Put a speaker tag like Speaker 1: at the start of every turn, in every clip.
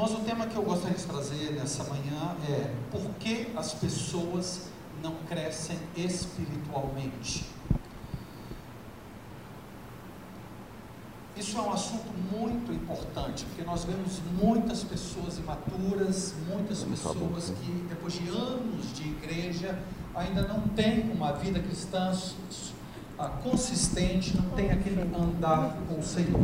Speaker 1: Irmãos, o tema que eu gostaria de trazer nessa manhã é por que as pessoas não crescem espiritualmente? Isso é um assunto muito importante, porque nós vemos muitas pessoas imaturas, muitas pessoas que, depois de anos de igreja, ainda não têm uma vida cristã consistente, não tem aquele andar com o Senhor.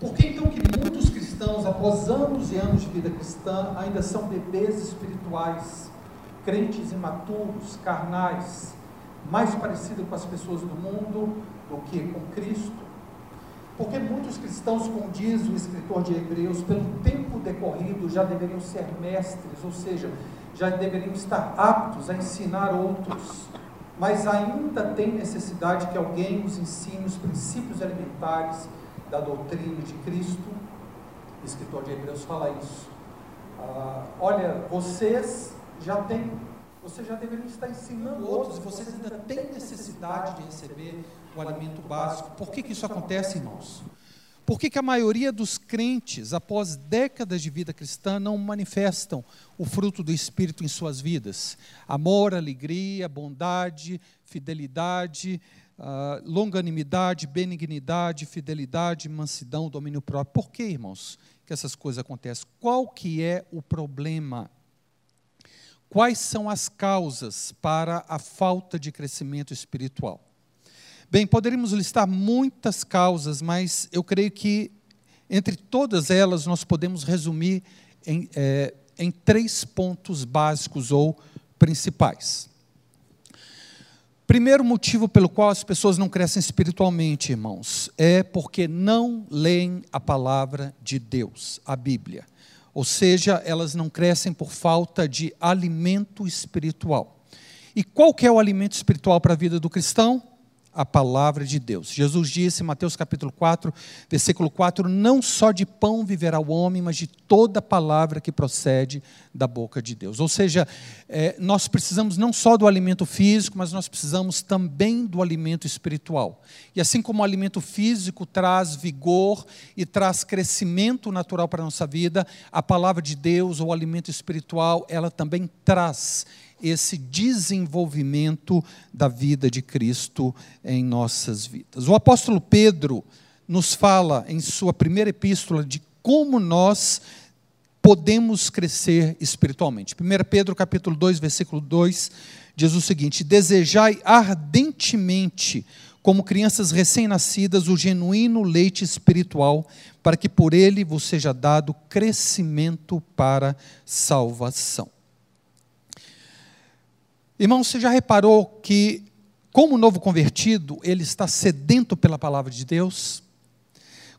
Speaker 1: Por que então que muitos cristãos, após anos e anos de vida cristã, ainda são bebês espirituais, crentes imaturos, carnais, mais parecidos com as pessoas do mundo do que com Cristo? Porque muitos cristãos, como diz o escritor de Hebreus, pelo tempo decorrido já deveriam ser mestres, ou seja, já deveriam estar aptos a ensinar outros, mas ainda tem necessidade que alguém os ensine os princípios elementares da doutrina de Cristo. Escritor de Hebreus fala isso. Ah, olha, vocês já têm, vocês já deveriam estar ensinando outros, e vocês ainda têm necessidade de receber o alimento básico. Por que, que isso acontece, irmãos? Por que, que a maioria dos crentes, após décadas de vida cristã, não manifestam o fruto do Espírito em suas vidas? Amor, alegria, bondade, fidelidade, uh, longanimidade, benignidade, fidelidade, mansidão, domínio próprio. Por que, irmãos, que essas coisas acontecem? Qual que é o problema? Quais são as causas para a falta de crescimento espiritual? Bem, poderíamos listar muitas causas, mas eu creio que entre todas elas nós podemos resumir em, é, em três pontos básicos ou principais. Primeiro motivo pelo qual as pessoas não crescem espiritualmente, irmãos, é porque não leem a palavra de Deus, a Bíblia. Ou seja, elas não crescem por falta de alimento espiritual. E qual que é o alimento espiritual para a vida do cristão? A palavra de Deus. Jesus disse em Mateus capítulo 4, versículo 4: Não só de pão viverá o homem, mas de toda palavra que procede da boca de Deus. Ou seja, é, nós precisamos não só do alimento físico, mas nós precisamos também do alimento espiritual. E assim como o alimento físico traz vigor e traz crescimento natural para a nossa vida, a palavra de Deus, ou o alimento espiritual, ela também traz esse desenvolvimento da vida de Cristo em nossas vidas. O apóstolo Pedro nos fala em sua primeira epístola de como nós podemos crescer espiritualmente. 1 Pedro capítulo 2, versículo 2, diz o seguinte: "Desejai ardentemente como crianças recém-nascidas o genuíno leite espiritual, para que por ele vos seja dado crescimento para salvação." Irmão, você já reparou que, como novo convertido, ele está sedento pela palavra de Deus?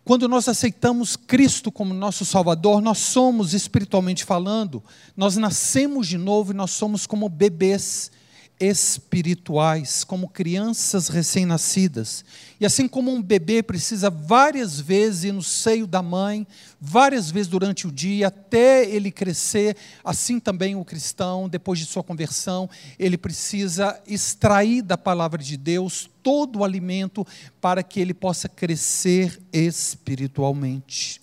Speaker 1: Quando nós aceitamos Cristo como nosso Salvador, nós somos, espiritualmente falando, nós nascemos de novo e nós somos como bebês espirituais, como crianças recém-nascidas. E assim como um bebê precisa várias vezes ir no seio da mãe, várias vezes durante o dia, até ele crescer, assim também o cristão, depois de sua conversão, ele precisa extrair da palavra de Deus todo o alimento para que ele possa crescer espiritualmente.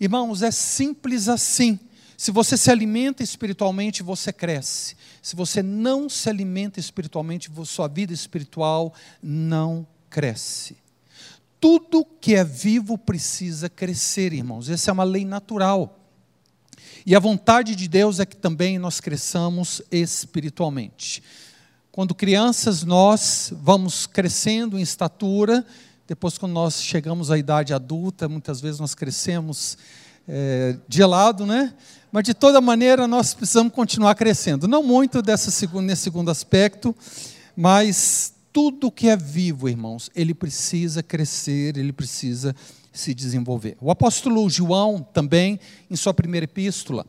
Speaker 1: Irmãos, é simples assim. Se você se alimenta espiritualmente, você cresce. Se você não se alimenta espiritualmente, sua vida espiritual não cresce. Tudo que é vivo precisa crescer, irmãos. Essa é uma lei natural. E a vontade de Deus é que também nós cresçamos espiritualmente. Quando crianças, nós vamos crescendo em estatura, depois, quando nós chegamos à idade adulta, muitas vezes nós crescemos é, de lado, né? Mas de toda maneira nós precisamos continuar crescendo. Não muito dessa nesse segundo aspecto, mas tudo que é vivo, irmãos, ele precisa crescer, ele precisa se desenvolver. O apóstolo João também, em sua primeira epístola,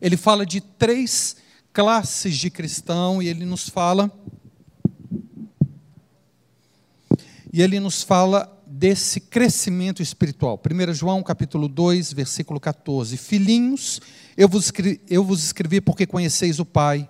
Speaker 1: ele fala de três classes de cristão e ele nos fala e ele nos fala desse crescimento espiritual. 1 João capítulo 2, versículo 14. Filhinhos, eu vos, escrevi, eu vos escrevi porque conheceis o Pai.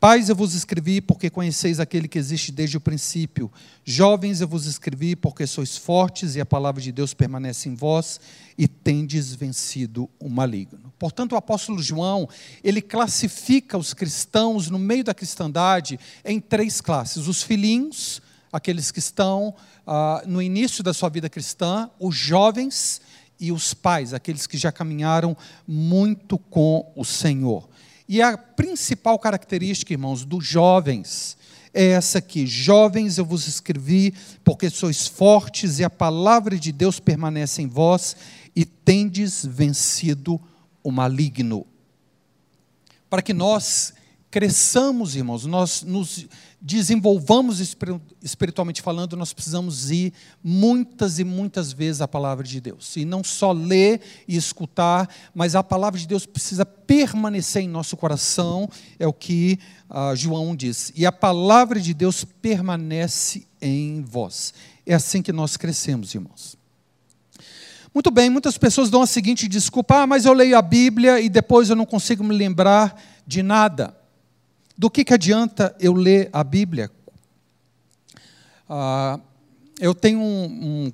Speaker 1: Pais, eu vos escrevi porque conheceis aquele que existe desde o princípio. Jovens, eu vos escrevi porque sois fortes e a palavra de Deus permanece em vós e tendes vencido o maligno. Portanto, o apóstolo João, ele classifica os cristãos no meio da cristandade em três classes: os filhinhos, aqueles que estão ah, no início da sua vida cristã, os jovens e os pais, aqueles que já caminharam muito com o Senhor. E a principal característica, irmãos, dos jovens é essa aqui: Jovens, eu vos escrevi, porque sois fortes e a palavra de Deus permanece em vós e tendes vencido o maligno. Para que nós cresçamos, irmãos, nós nos desenvolvamos espiritualmente falando, nós precisamos ir muitas e muitas vezes à palavra de Deus. E não só ler e escutar, mas a palavra de Deus precisa permanecer em nosso coração, é o que uh, João diz. E a palavra de Deus permanece em vós. É assim que nós crescemos, irmãos. Muito bem, muitas pessoas dão a seguinte desculpa: ah, mas eu leio a Bíblia e depois eu não consigo me lembrar de nada. Do que, que adianta eu ler a Bíblia? Ah, eu tenho um. um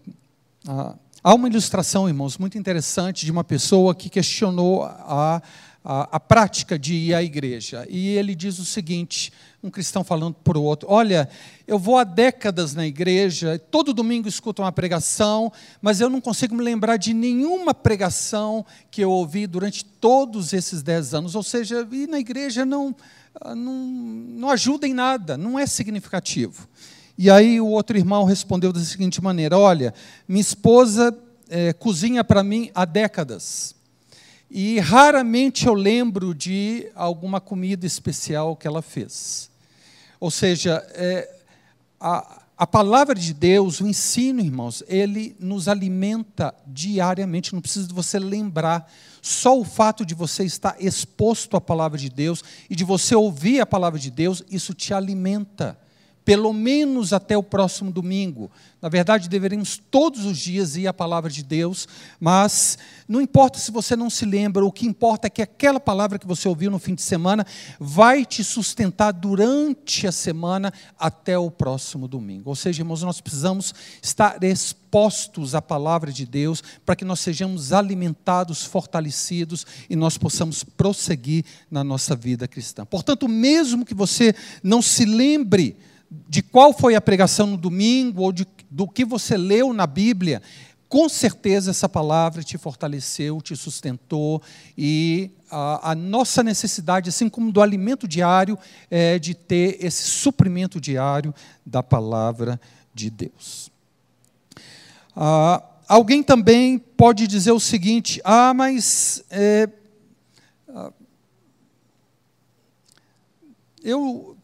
Speaker 1: ah, há uma ilustração, irmãos, muito interessante de uma pessoa que questionou a, a, a prática de ir à igreja. E ele diz o seguinte: um cristão falando para o outro: Olha, eu vou há décadas na igreja, todo domingo escuto uma pregação, mas eu não consigo me lembrar de nenhuma pregação que eu ouvi durante todos esses dez anos. Ou seja, ir na igreja não, não, não ajuda em nada, não é significativo. E aí o outro irmão respondeu da seguinte maneira: Olha, minha esposa é, cozinha para mim há décadas. E raramente eu lembro de alguma comida especial que ela fez. Ou seja, é, a, a palavra de Deus, o ensino, irmãos, ele nos alimenta diariamente, não precisa de você lembrar. Só o fato de você estar exposto à palavra de Deus e de você ouvir a palavra de Deus, isso te alimenta pelo menos até o próximo domingo. Na verdade, deveríamos todos os dias ir à palavra de Deus, mas não importa se você não se lembra, o que importa é que aquela palavra que você ouviu no fim de semana vai te sustentar durante a semana até o próximo domingo. Ou seja, irmãos, nós precisamos estar expostos à palavra de Deus para que nós sejamos alimentados, fortalecidos e nós possamos prosseguir na nossa vida cristã. Portanto, mesmo que você não se lembre, de qual foi a pregação no domingo ou de, do que você leu na Bíblia, com certeza essa palavra te fortaleceu, te sustentou e a, a, nossa necessidade, assim como do alimento diário, é de ter esse suprimento diário da palavra de Deus. Ah, alguém também pode dizer o seguinte: ah, mas é, ah, eu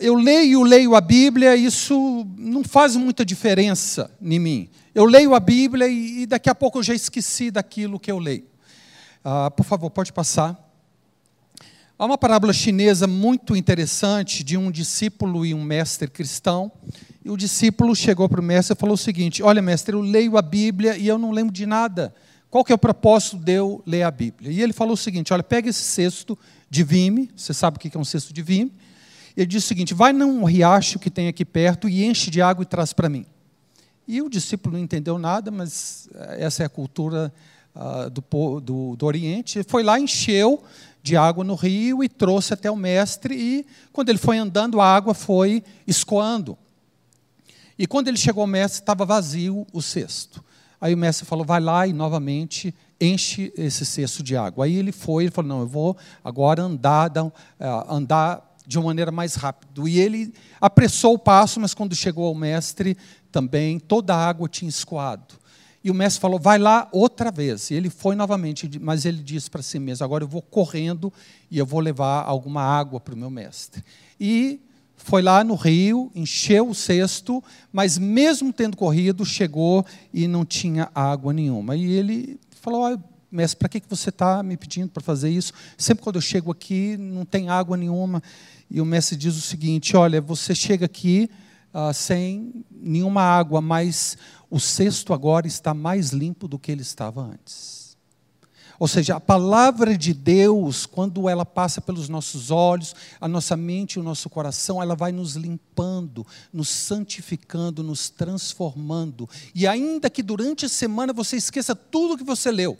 Speaker 1: eu leio, leio a Bíblia, isso não faz muita diferença em mim. Eu leio a Bíblia e daqui a pouco eu já esqueci daquilo que eu leio. Ah, por favor, pode passar. Há uma parábola chinesa muito interessante de um discípulo e um mestre cristão. E o discípulo chegou para o mestre e falou o seguinte: Olha, mestre, eu leio a Bíblia e eu não lembro de nada. Qual que é o propósito de eu ler a Bíblia? E ele falou o seguinte: Olha, pega esse cesto de vime, você sabe o que é um cesto de vime, ele diz o seguinte: vai num riacho que tem aqui perto e enche de água e traz para mim. E o discípulo não entendeu nada, mas eh, essa é a cultura uh, do, do, do Oriente. Ele foi lá, encheu de água no rio e trouxe até o mestre. E quando ele foi andando, a água foi escoando. E quando ele chegou ao mestre, estava vazio o cesto. Aí o mestre falou: vai lá e novamente enche esse cesto de água. Aí ele foi, ele falou: não, eu vou agora andar, eh, andar de uma maneira mais rápida. E ele apressou o passo, mas quando chegou ao mestre, também toda a água tinha escoado. E o mestre falou: vai lá outra vez. E ele foi novamente, mas ele disse para si mesmo: agora eu vou correndo e eu vou levar alguma água para o meu mestre. E foi lá no rio, encheu o cesto, mas mesmo tendo corrido, chegou e não tinha água nenhuma. E ele falou: mestre, para que você está me pedindo para fazer isso? Sempre quando eu chego aqui, não tem água nenhuma. E o mestre diz o seguinte: olha, você chega aqui ah, sem nenhuma água, mas o cesto agora está mais limpo do que ele estava antes. Ou seja, a palavra de Deus, quando ela passa pelos nossos olhos, a nossa mente e o nosso coração, ela vai nos limpando, nos santificando, nos transformando. E ainda que durante a semana você esqueça tudo que você leu,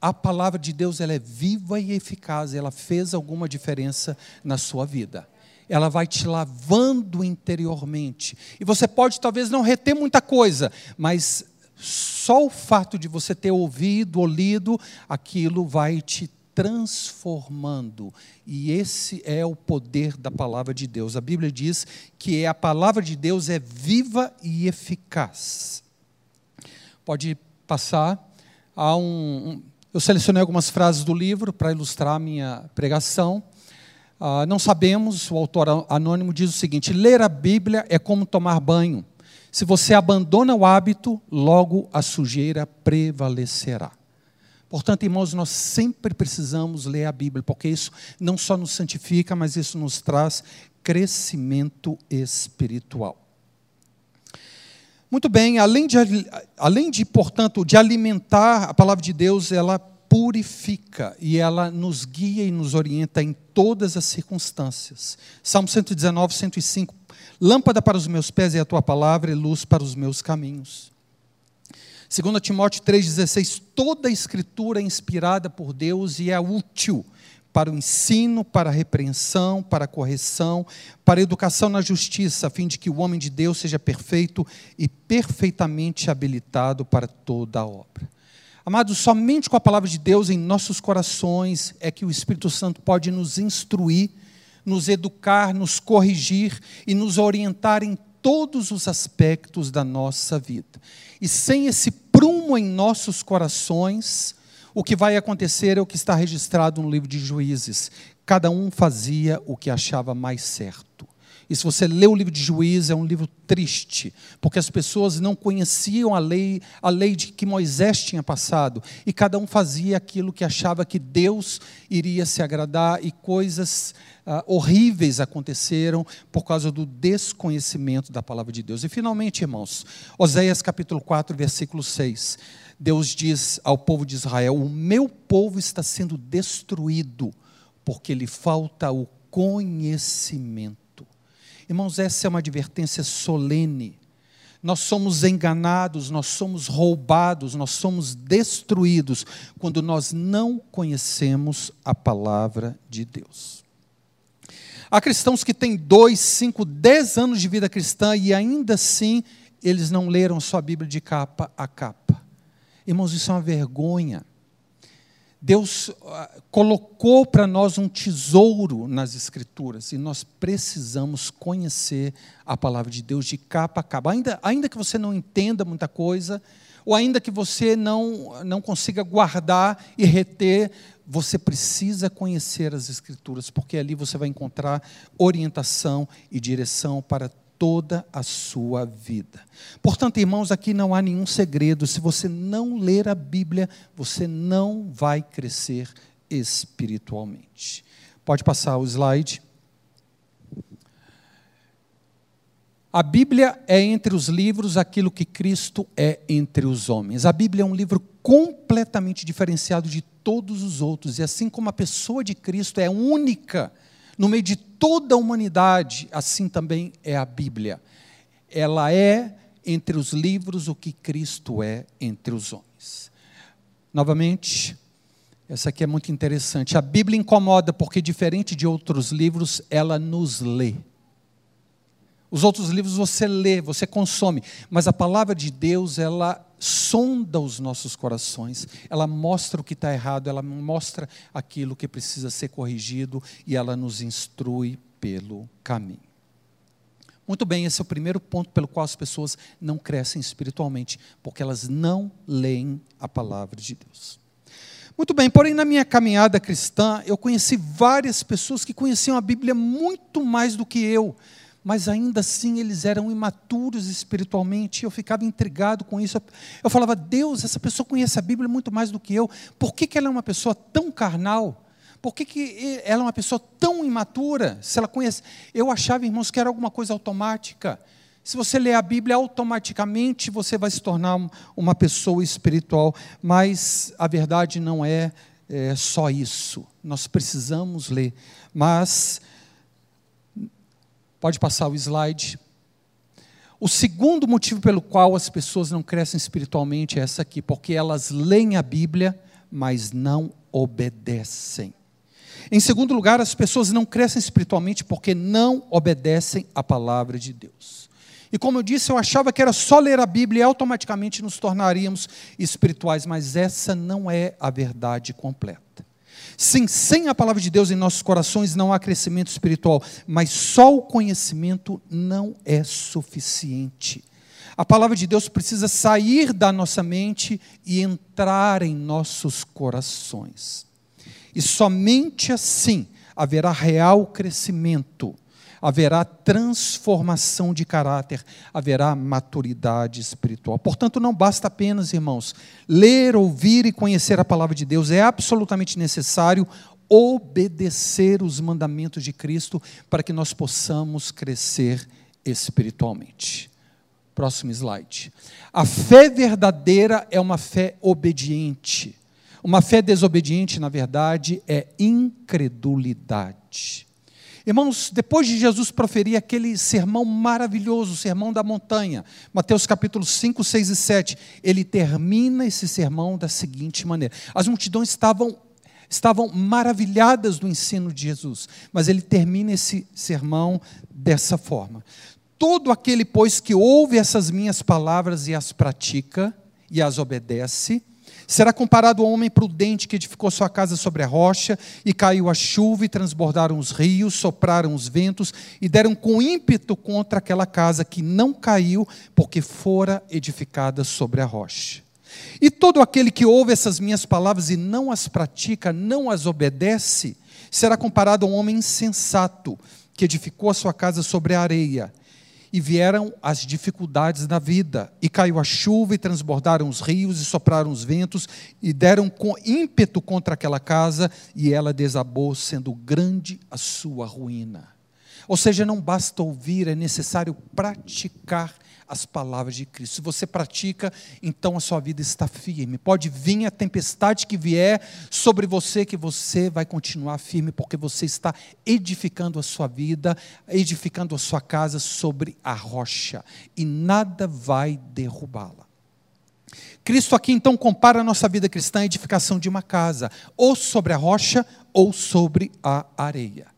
Speaker 1: a palavra de Deus ela é viva e eficaz, ela fez alguma diferença na sua vida. Ela vai te lavando interiormente. E você pode talvez não reter muita coisa, mas só o fato de você ter ouvido ou lido, aquilo vai te transformando. E esse é o poder da palavra de Deus. A Bíblia diz que a palavra de Deus é viva e eficaz. Pode passar. Há um, eu selecionei algumas frases do livro para ilustrar a minha pregação. Uh, não sabemos, o autor anônimo diz o seguinte: ler a Bíblia é como tomar banho. Se você abandona o hábito, logo a sujeira prevalecerá. Portanto, irmãos, nós sempre precisamos ler a Bíblia, porque isso não só nos santifica, mas isso nos traz crescimento espiritual. Muito bem, além de, além de, portanto, de alimentar a palavra de Deus, ela purifica e ela nos guia e nos orienta em todas as circunstâncias. Salmo 119, 105 Lâmpada para os meus pés é a tua palavra e luz para os meus caminhos. 2 Timóteo 3,16: Toda a escritura é inspirada por Deus e é útil para o ensino, para a repreensão, para a correção, para a educação na justiça, a fim de que o homem de Deus seja perfeito e perfeitamente habilitado para toda a obra. Amados, somente com a palavra de Deus em nossos corações é que o Espírito Santo pode nos instruir nos educar, nos corrigir e nos orientar em todos os aspectos da nossa vida. E sem esse prumo em nossos corações, o que vai acontecer é o que está registrado no livro de Juízes. Cada um fazia o que achava mais certo. E se você lê o livro de Juízes, é um livro triste, porque as pessoas não conheciam a lei, a lei de que Moisés tinha passado, e cada um fazia aquilo que achava que Deus iria se agradar, e coisas ah, horríveis aconteceram por causa do desconhecimento da palavra de Deus. E finalmente, irmãos, Oséias capítulo 4, versículo 6. Deus diz ao povo de Israel: O meu povo está sendo destruído, porque lhe falta o conhecimento. Irmãos, essa é uma advertência solene. Nós somos enganados, nós somos roubados, nós somos destruídos quando nós não conhecemos a palavra de Deus. Há cristãos que têm dois, cinco, dez anos de vida cristã e ainda assim eles não leram sua Bíblia de capa a capa. Irmãos, isso é uma vergonha. Deus ah, colocou para nós um tesouro nas Escrituras e nós precisamos conhecer a palavra de Deus de capa a capa. Ainda, ainda que você não entenda muita coisa, ou ainda que você não, não consiga guardar e reter você precisa conhecer as Escrituras, porque ali você vai encontrar orientação e direção para toda a sua vida. Portanto, irmãos, aqui não há nenhum segredo. Se você não ler a Bíblia, você não vai crescer espiritualmente. Pode passar o slide. A Bíblia é entre os livros aquilo que Cristo é entre os homens. A Bíblia é um livro completamente diferenciado de todos os outros. E assim como a pessoa de Cristo é única no meio de toda a humanidade, assim também é a Bíblia. Ela é entre os livros o que Cristo é entre os homens. Novamente, essa aqui é muito interessante. A Bíblia incomoda porque, diferente de outros livros, ela nos lê. Os outros livros você lê, você consome, mas a palavra de Deus, ela sonda os nossos corações, ela mostra o que está errado, ela mostra aquilo que precisa ser corrigido e ela nos instrui pelo caminho. Muito bem, esse é o primeiro ponto pelo qual as pessoas não crescem espiritualmente, porque elas não leem a palavra de Deus. Muito bem, porém, na minha caminhada cristã, eu conheci várias pessoas que conheciam a Bíblia muito mais do que eu mas ainda assim eles eram imaturos espiritualmente, eu ficava intrigado com isso. Eu falava, Deus, essa pessoa conhece a Bíblia muito mais do que eu, por que, que ela é uma pessoa tão carnal? Por que, que ela é uma pessoa tão imatura? Se ela conhece. Eu achava, irmãos, que era alguma coisa automática. Se você ler a Bíblia, automaticamente você vai se tornar uma pessoa espiritual, mas a verdade não é é só isso. Nós precisamos ler. Mas, pode passar o slide. O segundo motivo pelo qual as pessoas não crescem espiritualmente é essa aqui, porque elas leem a Bíblia, mas não obedecem. Em segundo lugar, as pessoas não crescem espiritualmente porque não obedecem à palavra de Deus. E como eu disse, eu achava que era só ler a Bíblia e automaticamente nos tornaríamos espirituais, mas essa não é a verdade completa. Sim, sem a palavra de Deus em nossos corações não há crescimento espiritual, mas só o conhecimento não é suficiente. A palavra de Deus precisa sair da nossa mente e entrar em nossos corações. E somente assim haverá real crescimento haverá transformação de caráter, haverá maturidade espiritual. Portanto, não basta apenas, irmãos, ler, ouvir e conhecer a palavra de Deus, é absolutamente necessário obedecer os mandamentos de Cristo para que nós possamos crescer espiritualmente. Próximo slide. A fé verdadeira é uma fé obediente. Uma fé desobediente, na verdade, é incredulidade. Irmãos, depois de Jesus proferir aquele sermão maravilhoso, o sermão da montanha, Mateus capítulo 5, 6 e 7, ele termina esse sermão da seguinte maneira: as multidões estavam estavam maravilhadas do ensino de Jesus, mas ele termina esse sermão dessa forma: Todo aquele, pois, que ouve essas minhas palavras e as pratica e as obedece, Será comparado ao homem prudente que edificou sua casa sobre a rocha, e caiu a chuva, e transbordaram os rios, sopraram os ventos, e deram com ímpeto contra aquela casa que não caiu, porque fora edificada sobre a rocha. E todo aquele que ouve essas minhas palavras e não as pratica, não as obedece, será comparado a um homem insensato que edificou a sua casa sobre a areia e vieram as dificuldades da vida, e caiu a chuva, e transbordaram os rios, e sopraram os ventos, e deram com ímpeto contra aquela casa, e ela desabou, sendo grande a sua ruína. Ou seja, não basta ouvir, é necessário praticar as palavras de Cristo. Se você pratica, então a sua vida está firme. Pode vir a tempestade que vier sobre você, que você vai continuar firme, porque você está edificando a sua vida, edificando a sua casa sobre a rocha, e nada vai derrubá-la. Cristo aqui então compara a nossa vida cristã à edificação de uma casa, ou sobre a rocha ou sobre a areia.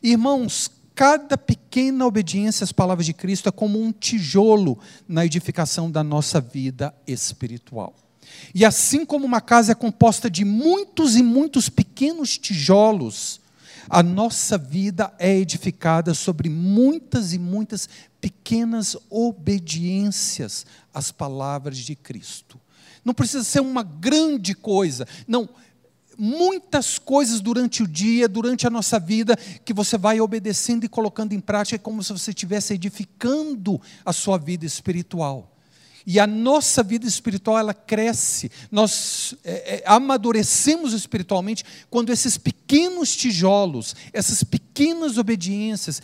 Speaker 1: Irmãos, Cada pequena obediência às palavras de Cristo é como um tijolo na edificação da nossa vida espiritual. E assim como uma casa é composta de muitos e muitos pequenos tijolos, a nossa vida é edificada sobre muitas e muitas pequenas obediências às palavras de Cristo. Não precisa ser uma grande coisa, não, muitas coisas durante o dia, durante a nossa vida, que você vai obedecendo e colocando em prática, é como se você estivesse edificando a sua vida espiritual. E a nossa vida espiritual, ela cresce, nós é, é, amadurecemos espiritualmente quando esses pequenos tijolos, essas pequenas obediências,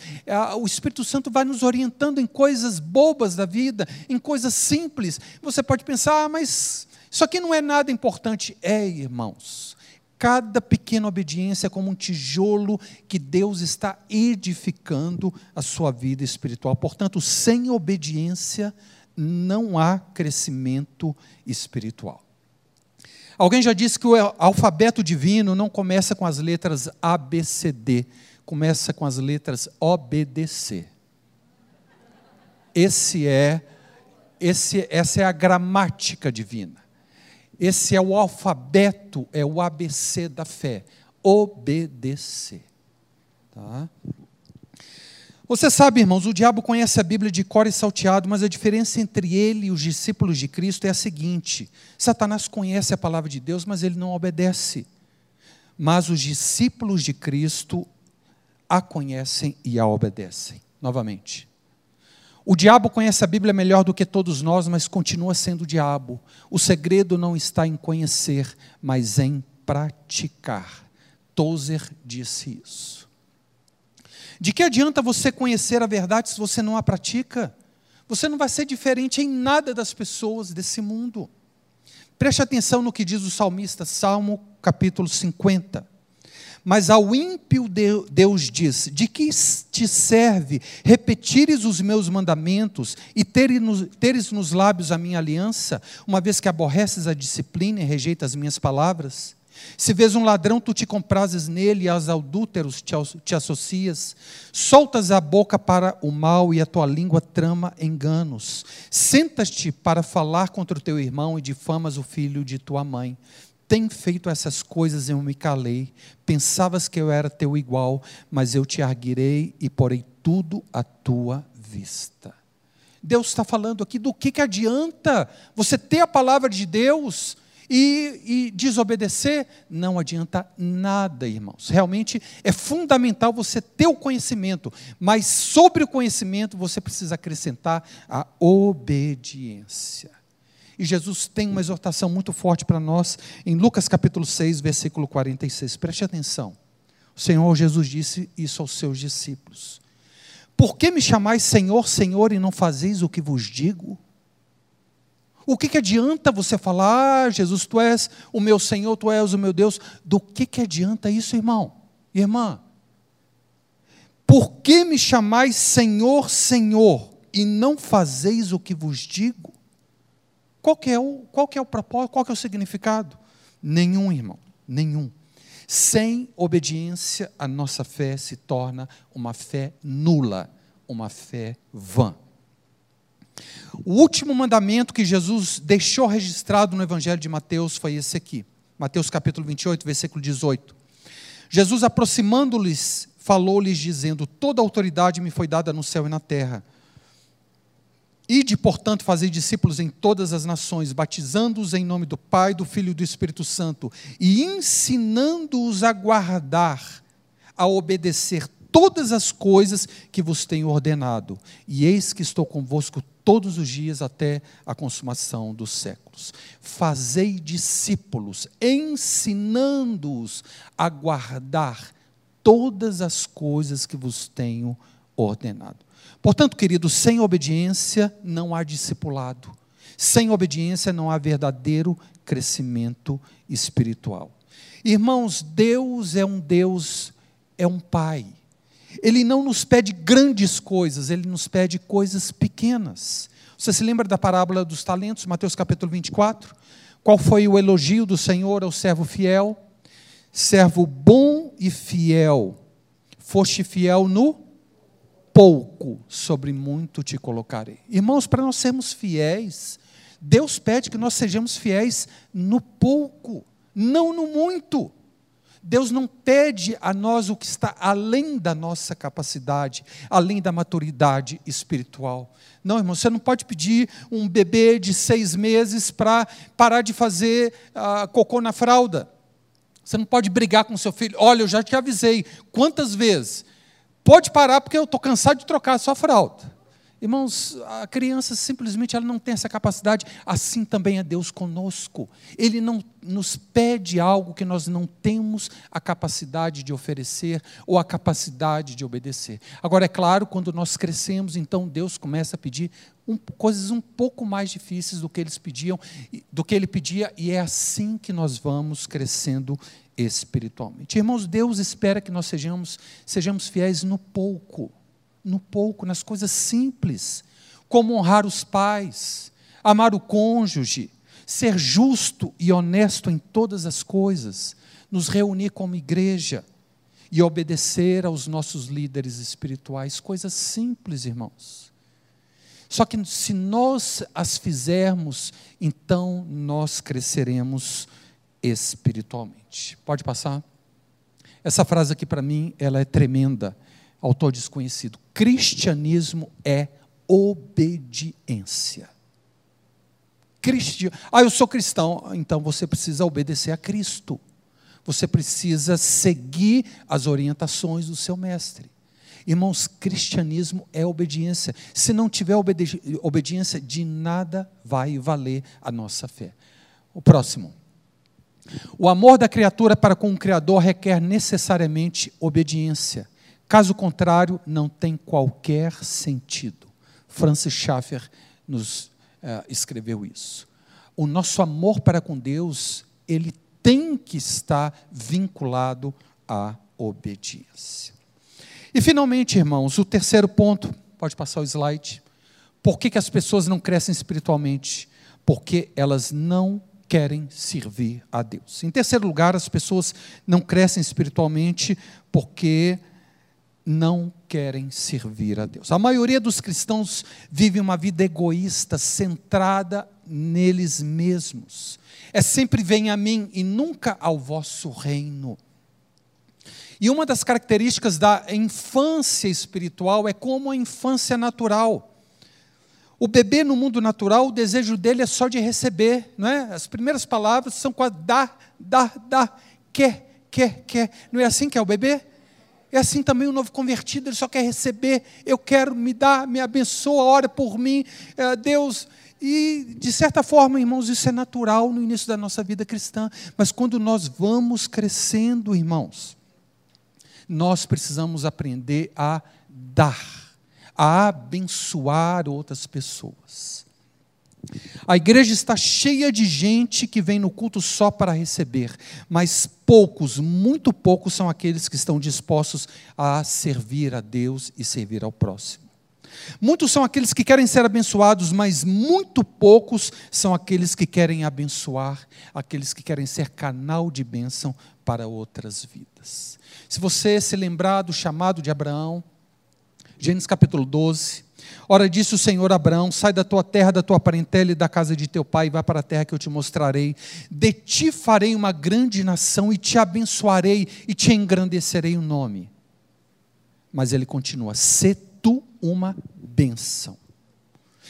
Speaker 1: o Espírito Santo vai nos orientando em coisas bobas da vida, em coisas simples. Você pode pensar, ah, mas isso aqui não é nada importante. É, irmãos cada pequena obediência é como um tijolo que Deus está edificando a sua vida espiritual. Portanto, sem obediência não há crescimento espiritual. Alguém já disse que o alfabeto divino não começa com as letras A, B, C, D, começa com as letras OBDC. Esse é, esse, essa é a gramática divina. Esse é o alfabeto, é o ABC da fé. Obedecer. Tá? Você sabe, irmãos, o diabo conhece a Bíblia de cor e salteado, mas a diferença entre ele e os discípulos de Cristo é a seguinte: Satanás conhece a palavra de Deus, mas ele não obedece. Mas os discípulos de Cristo a conhecem e a obedecem. Novamente. O diabo conhece a Bíblia melhor do que todos nós, mas continua sendo o diabo. O segredo não está em conhecer, mas em praticar. Tozer disse isso. De que adianta você conhecer a verdade se você não a pratica? Você não vai ser diferente em nada das pessoas desse mundo. Preste atenção no que diz o salmista, Salmo capítulo 50. Mas ao ímpio Deus diz: De que te serve repetires os meus mandamentos e teres nos lábios a minha aliança, uma vez que aborreces a disciplina e rejeitas as minhas palavras? Se vês um ladrão, tu te comprases nele, e aos adúlteros te associas. Soltas a boca para o mal, e a tua língua trama enganos. Sentas-te para falar contra o teu irmão, e difamas o filho de tua mãe. Tem feito essas coisas, eu me calei. Pensavas que eu era teu igual, mas eu te arguirei e porei tudo à tua vista. Deus está falando aqui do que, que adianta você ter a palavra de Deus e, e, desobedecer não adianta nada, irmãos. Realmente é fundamental você ter o conhecimento, mas sobre o conhecimento você precisa acrescentar a obediência. E Jesus tem uma exortação muito forte para nós em Lucas capítulo 6, versículo 46. Preste atenção. O Senhor Jesus disse isso aos seus discípulos: Por que me chamais Senhor, Senhor, e não fazeis o que vos digo? O que, que adianta você falar, ah, Jesus, tu és o meu Senhor, tu és o meu Deus? Do que, que adianta isso, irmão? Irmã? Por que me chamais Senhor, Senhor, e não fazeis o que vos digo? Qual que é o, qual que é o propósito, qual que é o significado? Nenhum, irmão, nenhum. Sem obediência, a nossa fé se torna uma fé nula, uma fé vã. O último mandamento que Jesus deixou registrado no Evangelho de Mateus foi esse aqui. Mateus capítulo 28, versículo 18. Jesus, aproximando-lhes, falou-lhes, dizendo: Toda autoridade me foi dada no céu e na terra. Ide, portanto, fazer discípulos em todas as nações, batizando-os em nome do Pai, do Filho e do Espírito Santo, e ensinando-os a guardar, a obedecer todas as coisas que vos tenho ordenado. E eis que estou convosco todos os dias até a consumação dos séculos. Fazei discípulos, ensinando-os a guardar todas as coisas que vos tenho ordenado. Portanto, queridos, sem obediência não há discipulado. Sem obediência não há verdadeiro crescimento espiritual. Irmãos, Deus é um Deus, é um Pai ele não nos pede grandes coisas, ele nos pede coisas pequenas. Você se lembra da parábola dos talentos, Mateus capítulo 24? Qual foi o elogio do Senhor ao servo fiel? Servo bom e fiel, foste fiel no pouco, sobre muito te colocarei. Irmãos, para nós sermos fiéis, Deus pede que nós sejamos fiéis no pouco, não no muito. Deus não pede a nós o que está além da nossa capacidade, além da maturidade espiritual. Não, irmão, você não pode pedir um bebê de seis meses para parar de fazer uh, cocô na fralda. Você não pode brigar com seu filho. Olha, eu já te avisei. Quantas vezes? Pode parar porque eu estou cansado de trocar a sua fralda. Irmãos, a criança simplesmente ela não tem essa capacidade, assim também é Deus conosco. Ele não nos pede algo que nós não temos a capacidade de oferecer ou a capacidade de obedecer. Agora, é claro, quando nós crescemos, então Deus começa a pedir um, coisas um pouco mais difíceis do que eles pediam, do que ele pedia, e é assim que nós vamos crescendo espiritualmente. Irmãos, Deus espera que nós sejamos, sejamos fiéis no pouco no pouco, nas coisas simples, como honrar os pais, amar o cônjuge, ser justo e honesto em todas as coisas, nos reunir como igreja e obedecer aos nossos líderes espirituais, coisas simples, irmãos. Só que se nós as fizermos, então nós cresceremos espiritualmente. Pode passar? Essa frase aqui para mim, ela é tremenda autor desconhecido. Cristianismo é obediência. Cristi... Ah, eu sou cristão. Então você precisa obedecer a Cristo. Você precisa seguir as orientações do seu mestre. Irmãos, cristianismo é obediência. Se não tiver obedi obediência, de nada vai valer a nossa fé. O próximo. O amor da criatura para com o Criador requer necessariamente obediência. Caso contrário, não tem qualquer sentido. Francis Schaeffer nos uh, escreveu isso. O nosso amor para com Deus, ele tem que estar vinculado à obediência. E finalmente, irmãos, o terceiro ponto, pode passar o slide. Por que, que as pessoas não crescem espiritualmente? Porque elas não querem servir a Deus. Em terceiro lugar, as pessoas não crescem espiritualmente porque não querem servir a Deus. A maioria dos cristãos vive uma vida egoísta, centrada neles mesmos. É sempre vem a mim e nunca ao vosso reino. E uma das características da infância espiritual é como a infância natural. O bebê no mundo natural, o desejo dele é só de receber, não é? As primeiras palavras são com a dá, dá, dá, quer, quer, quer. Não é assim que é o bebê? É assim também o novo convertido, ele só quer receber. Eu quero, me dar, me abençoa, ora por mim, é, Deus. E, de certa forma, irmãos, isso é natural no início da nossa vida cristã. Mas quando nós vamos crescendo, irmãos, nós precisamos aprender a dar, a abençoar outras pessoas. A igreja está cheia de gente que vem no culto só para receber, mas poucos, muito poucos são aqueles que estão dispostos a servir a Deus e servir ao próximo. Muitos são aqueles que querem ser abençoados, mas muito poucos são aqueles que querem abençoar, aqueles que querem ser canal de bênção para outras vidas. Se você se lembrar do chamado de Abraão, Gênesis capítulo 12, Ora, disse o Senhor Abraão: Sai da tua terra, da tua parentela e da casa de teu pai, e vai para a terra que eu te mostrarei. De ti farei uma grande nação, e te abençoarei, e te engrandecerei o nome. Mas ele continua: Se tu uma bênção.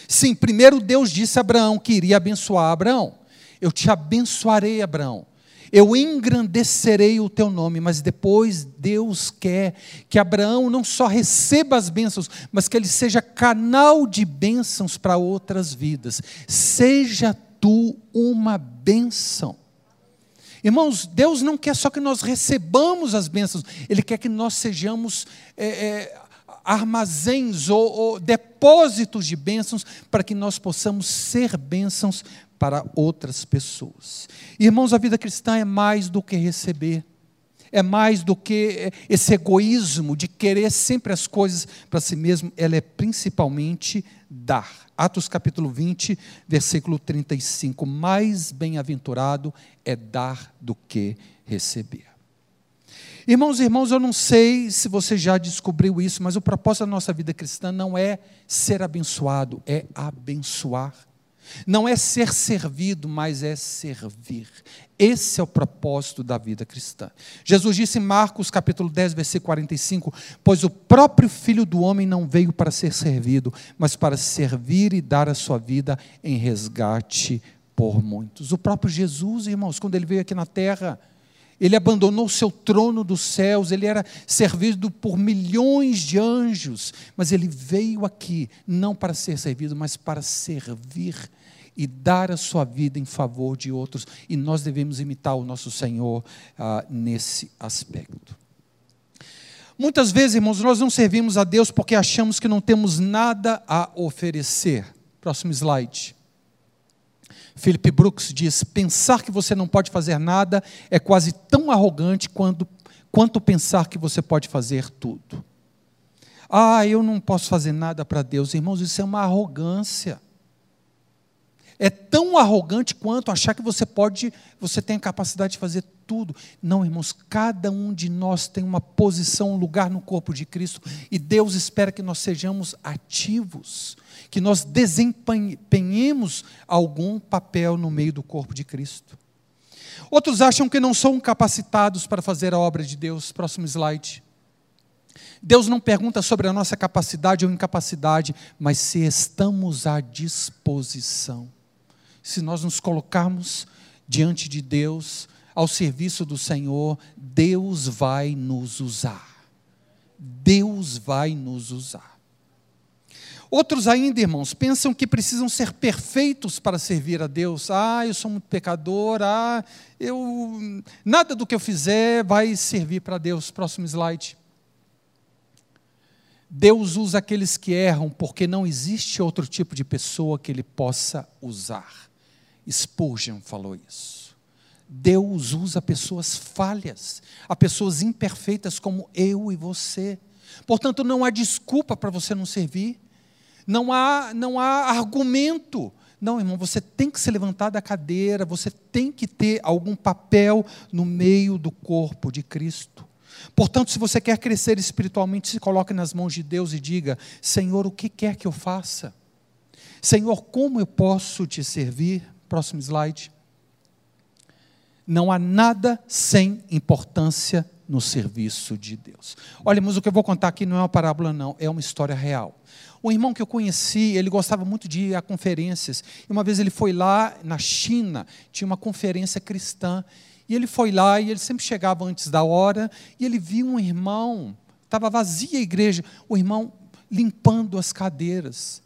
Speaker 1: Sim, primeiro Deus disse a Abraão que iria abençoar Abraão. Eu te abençoarei, Abraão eu engrandecerei o teu nome, mas depois Deus quer que Abraão não só receba as bênçãos, mas que ele seja canal de bênçãos para outras vidas. Seja tu uma bênção. Irmãos, Deus não quer só que nós recebamos as bênçãos, Ele quer que nós sejamos é, é, armazéns ou, ou depósitos de bênçãos para que nós possamos ser bênçãos para outras pessoas. Irmãos, a vida cristã é mais do que receber, é mais do que esse egoísmo de querer sempre as coisas para si mesmo, ela é principalmente dar. Atos capítulo 20, versículo 35. Mais bem-aventurado é dar do que receber. Irmãos e irmãos, eu não sei se você já descobriu isso, mas o propósito da nossa vida cristã não é ser abençoado, é abençoar. Não é ser servido, mas é servir. Esse é o propósito da vida cristã. Jesus disse em Marcos capítulo 10, versículo 45: Pois o próprio Filho do Homem não veio para ser servido, mas para servir e dar a sua vida em resgate por muitos. O próprio Jesus, irmãos, quando ele veio aqui na terra, ele abandonou o seu trono dos céus, ele era servido por milhões de anjos, mas ele veio aqui não para ser servido, mas para servir e dar a sua vida em favor de outros, e nós devemos imitar o nosso Senhor ah, nesse aspecto. Muitas vezes, irmãos, nós não servimos a Deus porque achamos que não temos nada a oferecer. Próximo slide. Philip Brooks diz: pensar que você não pode fazer nada é quase tão arrogante quanto, quanto pensar que você pode fazer tudo. Ah, eu não posso fazer nada para Deus. Irmãos, isso é uma arrogância é tão arrogante quanto achar que você pode, você tem a capacidade de fazer tudo. Não, irmãos, cada um de nós tem uma posição, um lugar no corpo de Cristo, e Deus espera que nós sejamos ativos, que nós desempenhemos algum papel no meio do corpo de Cristo. Outros acham que não são capacitados para fazer a obra de Deus. Próximo slide. Deus não pergunta sobre a nossa capacidade ou incapacidade, mas se estamos à disposição se nós nos colocarmos diante de Deus, ao serviço do Senhor, Deus vai nos usar. Deus vai nos usar. Outros ainda, irmãos, pensam que precisam ser perfeitos para servir a Deus. Ah, eu sou muito pecador. Ah, eu nada do que eu fizer vai servir para Deus. Próximo slide. Deus usa aqueles que erram porque não existe outro tipo de pessoa que ele possa usar. Spurgeon falou isso. Deus usa pessoas falhas, a pessoas imperfeitas como eu e você. Portanto, não há desculpa para você não servir, não há, não há argumento. Não, irmão, você tem que se levantar da cadeira, você tem que ter algum papel no meio do corpo de Cristo. Portanto, se você quer crescer espiritualmente, se coloque nas mãos de Deus e diga: Senhor, o que quer que eu faça? Senhor, como eu posso te servir? Próximo slide. Não há nada sem importância no serviço de Deus. Olha, mas o que eu vou contar aqui não é uma parábola, não, é uma história real. Um irmão que eu conheci, ele gostava muito de ir a conferências. E uma vez ele foi lá na China, tinha uma conferência cristã. E ele foi lá e ele sempre chegava antes da hora. E ele viu um irmão, estava vazia a igreja, o irmão limpando as cadeiras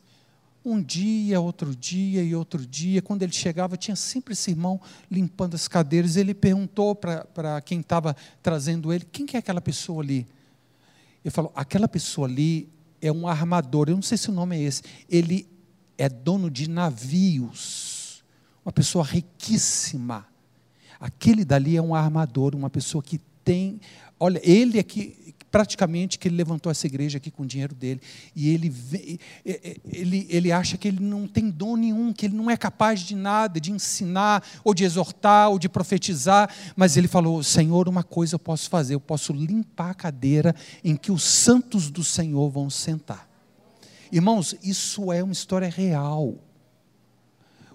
Speaker 1: um dia, outro dia e outro dia. Quando ele chegava, tinha sempre esse irmão limpando as cadeiras. Ele perguntou para quem estava trazendo ele: quem que é aquela pessoa ali? Ele falou: aquela pessoa ali é um armador. Eu não sei se o nome é esse. Ele é dono de navios. Uma pessoa riquíssima. Aquele dali é um armador, uma pessoa que tem. Olha, ele é que praticamente que ele levantou essa igreja aqui com o dinheiro dele. E ele, ele, ele acha que ele não tem dom nenhum, que ele não é capaz de nada, de ensinar, ou de exortar, ou de profetizar. Mas ele falou: Senhor, uma coisa eu posso fazer, eu posso limpar a cadeira em que os santos do Senhor vão sentar. Irmãos, isso é uma história real.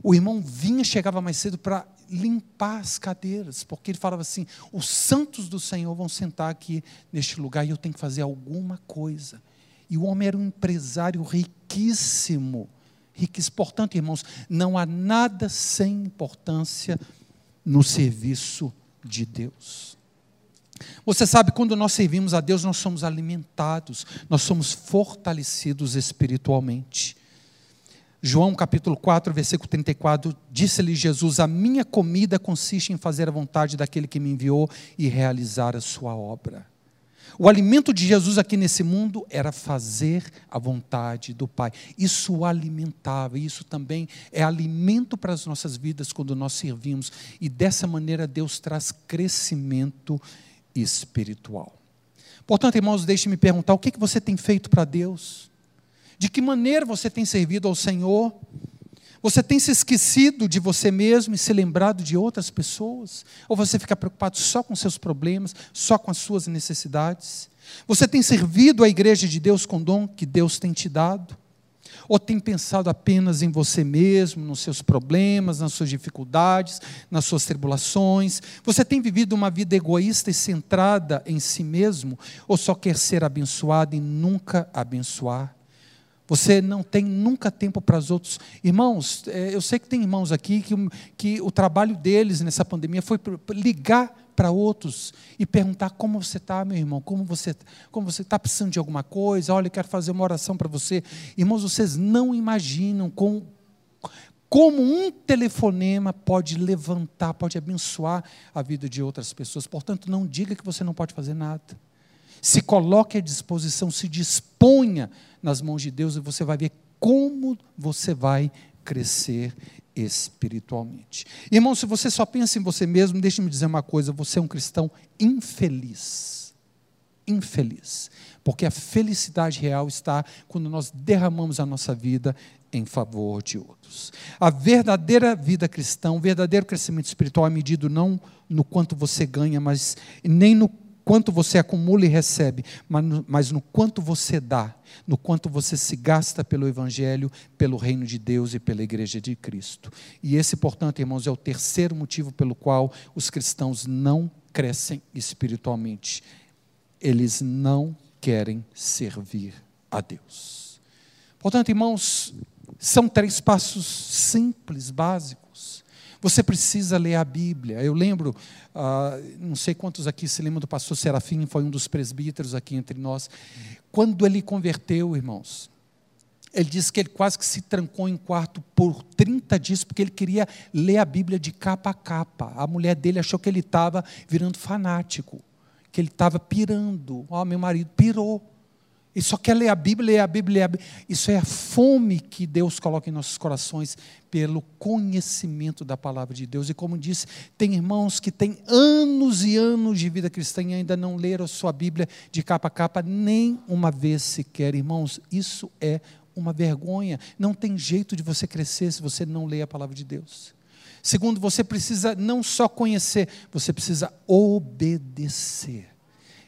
Speaker 1: O irmão vinha, chegava mais cedo para limpar as cadeiras, porque ele falava assim: os santos do Senhor vão sentar aqui neste lugar e eu tenho que fazer alguma coisa. E o homem era um empresário riquíssimo, riquíssimo. Portanto, irmãos, não há nada sem importância no serviço de Deus. Você sabe, quando nós servimos a Deus, nós somos alimentados, nós somos fortalecidos espiritualmente. João capítulo 4, versículo 34, disse-lhe Jesus: A minha comida consiste em fazer a vontade daquele que me enviou e realizar a sua obra. O alimento de Jesus aqui nesse mundo era fazer a vontade do Pai. Isso o alimentava, isso também é alimento para as nossas vidas quando nós servimos. E dessa maneira Deus traz crescimento espiritual. Portanto, irmãos, deixe-me perguntar: o que você tem feito para Deus? De que maneira você tem servido ao Senhor? Você tem se esquecido de você mesmo e se lembrado de outras pessoas? Ou você fica preocupado só com seus problemas, só com as suas necessidades? Você tem servido a igreja de Deus com o dom que Deus tem te dado? Ou tem pensado apenas em você mesmo, nos seus problemas, nas suas dificuldades, nas suas tribulações? Você tem vivido uma vida egoísta e centrada em si mesmo? Ou só quer ser abençoado e nunca abençoar? Você não tem nunca tempo para os outros. Irmãos, é, eu sei que tem irmãos aqui que, que o trabalho deles nessa pandemia foi ligar para outros e perguntar como você está, meu irmão, como você como você está precisando de alguma coisa. Olha, eu quero fazer uma oração para você. Irmãos, vocês não imaginam com, como um telefonema pode levantar, pode abençoar a vida de outras pessoas. Portanto, não diga que você não pode fazer nada. Se coloque à disposição, se disponha nas mãos de Deus e você vai ver como você vai crescer espiritualmente. Irmão, se você só pensa em você mesmo, deixe-me dizer uma coisa: você é um cristão infeliz. Infeliz. Porque a felicidade real está quando nós derramamos a nossa vida em favor de outros. A verdadeira vida cristã, o verdadeiro crescimento espiritual é medido não no quanto você ganha, mas nem no quanto você acumula e recebe, mas no, mas no quanto você dá, no quanto você se gasta pelo Evangelho, pelo reino de Deus e pela Igreja de Cristo. E esse, portanto, irmãos, é o terceiro motivo pelo qual os cristãos não crescem espiritualmente. Eles não querem servir a Deus. Portanto, irmãos, são três passos simples, básicos você precisa ler a Bíblia. Eu lembro, ah, não sei quantos aqui se lembram do pastor Serafim, foi um dos presbíteros aqui entre nós. Quando ele converteu, irmãos, ele disse que ele quase que se trancou em quarto por 30 dias, porque ele queria ler a Bíblia de capa a capa. A mulher dele achou que ele estava virando fanático, que ele estava pirando. Oh, meu marido pirou. E só quer ler a Bíblia, ler a Bíblia, ler a Bíblia. Isso é a fome que Deus coloca em nossos corações pelo conhecimento da palavra de Deus. E como disse, tem irmãos que têm anos e anos de vida cristã e ainda não leram a sua Bíblia de capa a capa nem uma vez sequer. Irmãos, isso é uma vergonha. Não tem jeito de você crescer se você não lê a palavra de Deus. Segundo, você precisa não só conhecer, você precisa obedecer.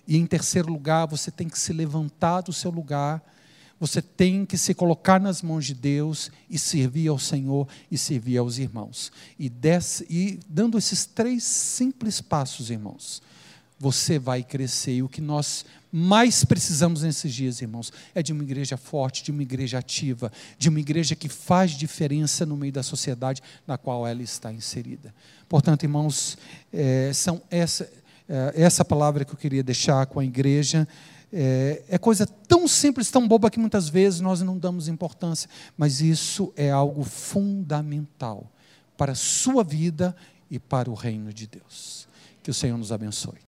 Speaker 1: E em terceiro lugar, você tem que se levantar do seu lugar, você tem que se colocar nas mãos de Deus e servir ao Senhor e servir aos irmãos. E, desse, e dando esses três simples passos, irmãos, você vai crescer. E o que nós mais precisamos nesses dias, irmãos, é de uma igreja forte, de uma igreja ativa, de uma igreja que faz diferença no meio da sociedade na qual ela está inserida. Portanto, irmãos, é, são essa é, essa palavra que eu queria deixar com a igreja. É, é, coisa tão simples, tão boba que muitas vezes nós não damos importância, mas isso é algo fundamental para a sua vida e para o reino de Deus. Que o Senhor nos abençoe.